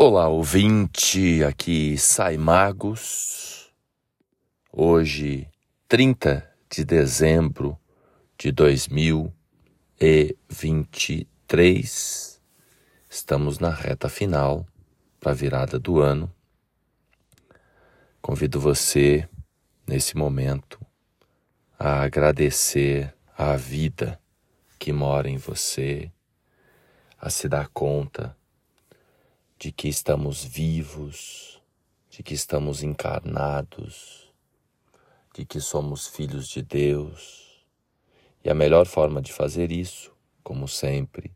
Olá, ouvinte, aqui Sai Magos. Hoje, 30 de dezembro de 2023, estamos na reta final para a virada do ano. Convido você, nesse momento, a agradecer a vida que mora em você, a se dar conta de que estamos vivos, de que estamos encarnados, de que somos filhos de Deus. E a melhor forma de fazer isso, como sempre,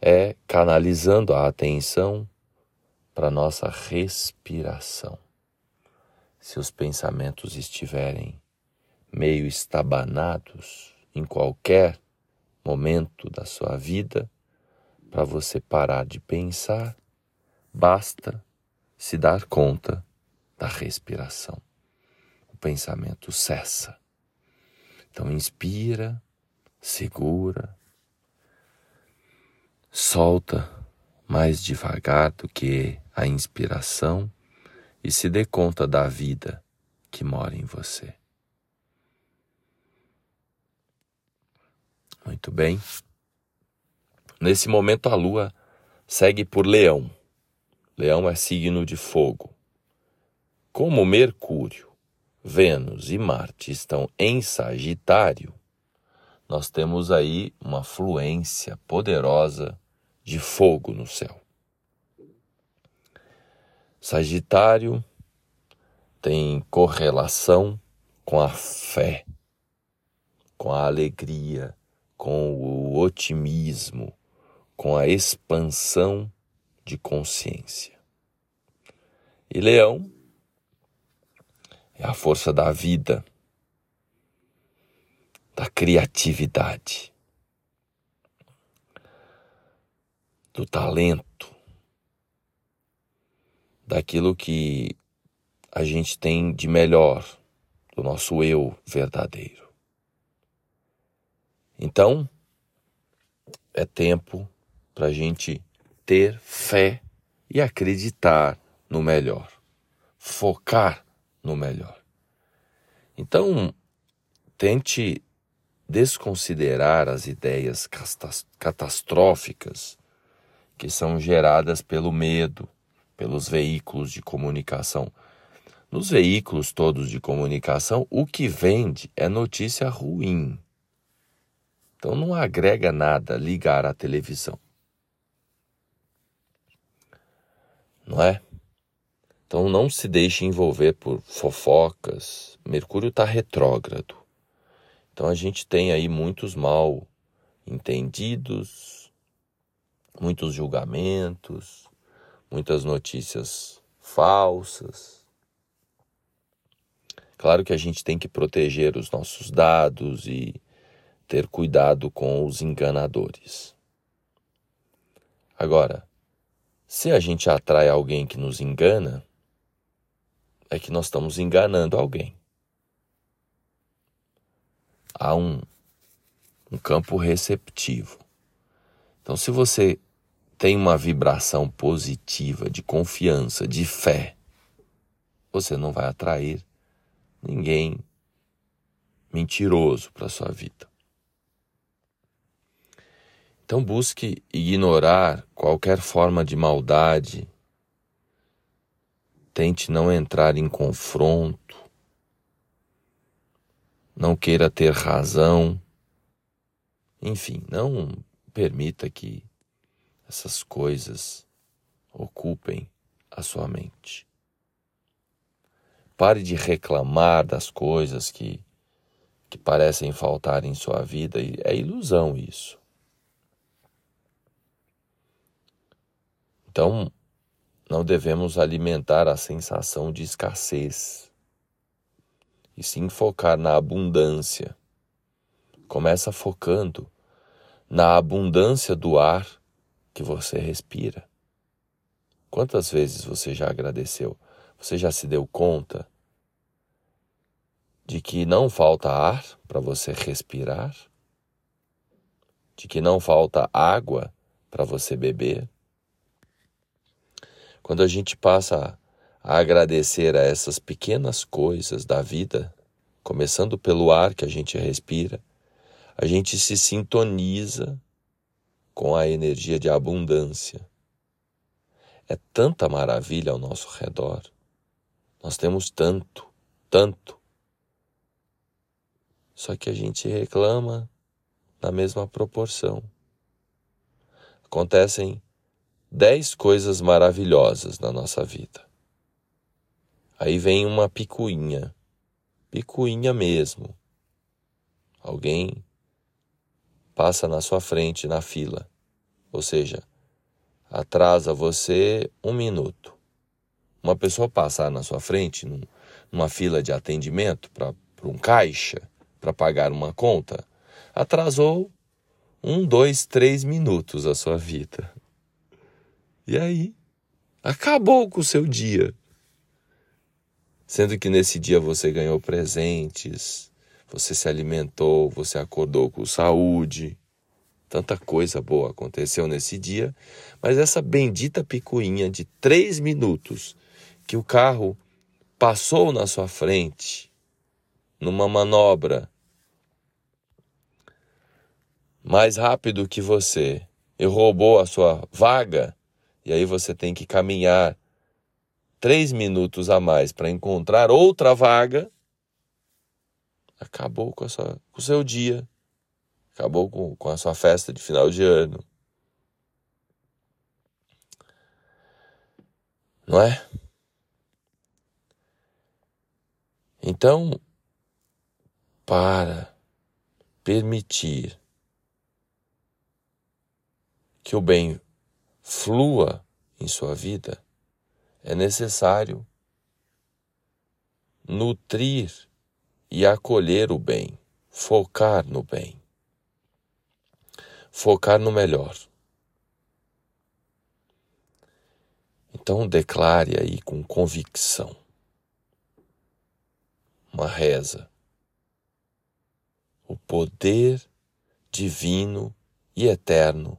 é canalizando a atenção para nossa respiração. Se os pensamentos estiverem meio estabanados em qualquer momento da sua vida, para você parar de pensar Basta se dar conta da respiração. O pensamento cessa. Então, inspira, segura, solta mais devagar do que a inspiração e se dê conta da vida que mora em você. Muito bem. Nesse momento, a lua segue por Leão. Leão é signo de fogo. Como Mercúrio, Vênus e Marte estão em Sagitário, nós temos aí uma fluência poderosa de fogo no céu. Sagitário tem correlação com a fé, com a alegria, com o otimismo, com a expansão de consciência. E leão é a força da vida, da criatividade, do talento, daquilo que a gente tem de melhor, do nosso eu verdadeiro. Então, é tempo para a gente ter fé e acreditar no melhor, focar no melhor. Então, tente desconsiderar as ideias catastróficas que são geradas pelo medo, pelos veículos de comunicação. Nos veículos todos de comunicação, o que vende é notícia ruim. Então não agrega nada ligar a televisão. Não é? Então não se deixe envolver por fofocas. Mercúrio está retrógrado. Então a gente tem aí muitos mal entendidos, muitos julgamentos, muitas notícias falsas. Claro que a gente tem que proteger os nossos dados e ter cuidado com os enganadores. Agora, se a gente atrai alguém que nos engana, é que nós estamos enganando alguém. Há um, um campo receptivo. Então, se você tem uma vibração positiva, de confiança, de fé, você não vai atrair ninguém mentiroso para sua vida. Então busque ignorar qualquer forma de maldade. Tente não entrar em confronto. Não queira ter razão. Enfim, não permita que essas coisas ocupem a sua mente. Pare de reclamar das coisas que, que parecem faltar em sua vida. É ilusão isso. Então, não devemos alimentar a sensação de escassez, e sim focar na abundância. Começa focando na abundância do ar que você respira. Quantas vezes você já agradeceu? Você já se deu conta de que não falta ar para você respirar? De que não falta água para você beber? Quando a gente passa a agradecer a essas pequenas coisas da vida, começando pelo ar que a gente respira, a gente se sintoniza com a energia de abundância. É tanta maravilha ao nosso redor. Nós temos tanto, tanto. Só que a gente reclama na mesma proporção. Acontecem dez coisas maravilhosas na nossa vida. Aí vem uma picuinha, picuinha mesmo. Alguém passa na sua frente na fila, ou seja, atrasa você um minuto. Uma pessoa passar na sua frente numa fila de atendimento para um caixa para pagar uma conta, atrasou um, dois, três minutos a sua vida. E aí? Acabou com o seu dia. Sendo que nesse dia você ganhou presentes, você se alimentou, você acordou com saúde. Tanta coisa boa aconteceu nesse dia, mas essa bendita picuinha de três minutos que o carro passou na sua frente, numa manobra, mais rápido que você, e roubou a sua vaga, e aí você tem que caminhar três minutos a mais para encontrar outra vaga, acabou com, sua, com o seu dia, acabou com, com a sua festa de final de ano. Não é? Então, para permitir que o bem flua em sua vida, é necessário nutrir e acolher o bem, focar no bem, focar no melhor. Então declare aí com convicção uma reza. O poder divino e eterno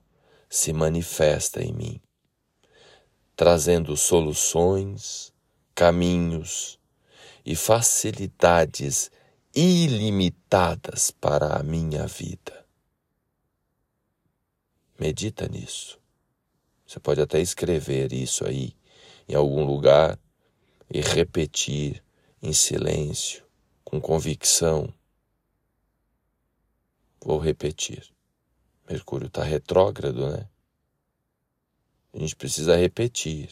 se manifesta em mim trazendo soluções, caminhos e facilidades ilimitadas para a minha vida. Medita nisso. Você pode até escrever isso aí em algum lugar e repetir em silêncio, com convicção. Vou repetir. Mercúrio está retrógrado, né? A gente precisa repetir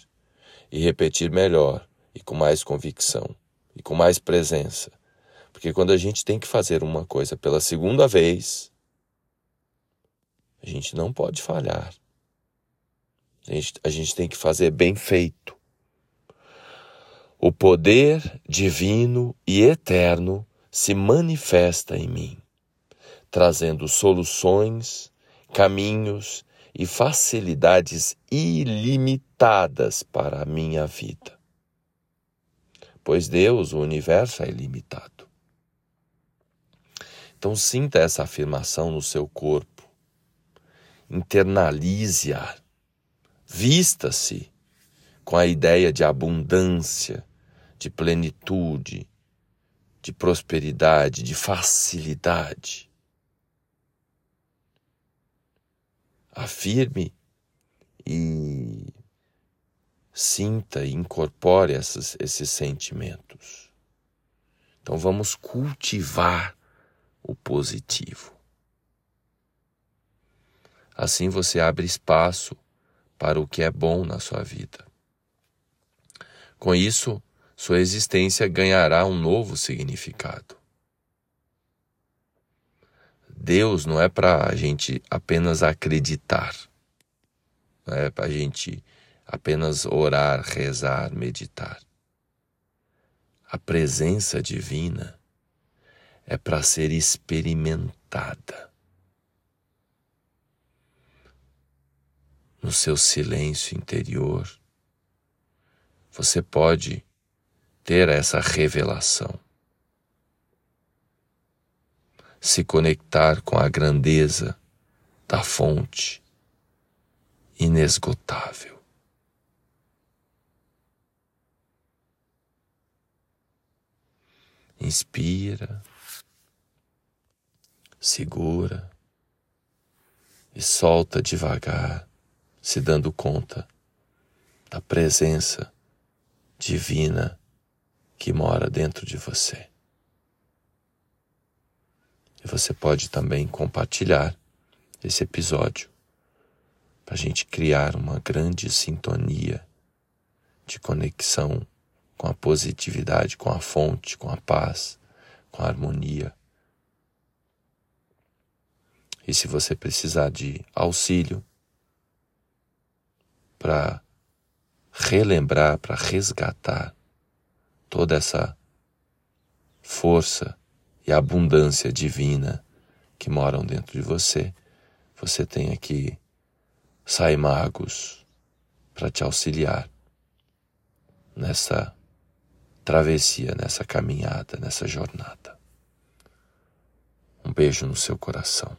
e repetir melhor e com mais convicção e com mais presença. Porque quando a gente tem que fazer uma coisa pela segunda vez, a gente não pode falhar. A gente, a gente tem que fazer bem feito. O poder divino e eterno se manifesta em mim, trazendo soluções, caminhos e facilidades ilimitadas para a minha vida. Pois Deus, o universo é ilimitado. Então sinta essa afirmação no seu corpo. Internalize-a. Vista-se com a ideia de abundância, de plenitude, de prosperidade, de facilidade. Afirme e sinta e incorpore esses, esses sentimentos. Então vamos cultivar o positivo. Assim você abre espaço para o que é bom na sua vida. Com isso, sua existência ganhará um novo significado. Deus não é para a gente apenas acreditar, não é para a gente apenas orar, rezar, meditar. A presença divina é para ser experimentada. No seu silêncio interior, você pode ter essa revelação se conectar com a grandeza da fonte inesgotável. Inspira, segura e solta devagar, se dando conta da presença divina que mora dentro de você. Você pode também compartilhar esse episódio para a gente criar uma grande sintonia de conexão com a positividade, com a fonte, com a paz, com a harmonia. E se você precisar de auxílio para relembrar, para resgatar toda essa força e abundância divina que moram dentro de você, você tem aqui Sai Magos para te auxiliar nessa travessia, nessa caminhada, nessa jornada. Um beijo no seu coração.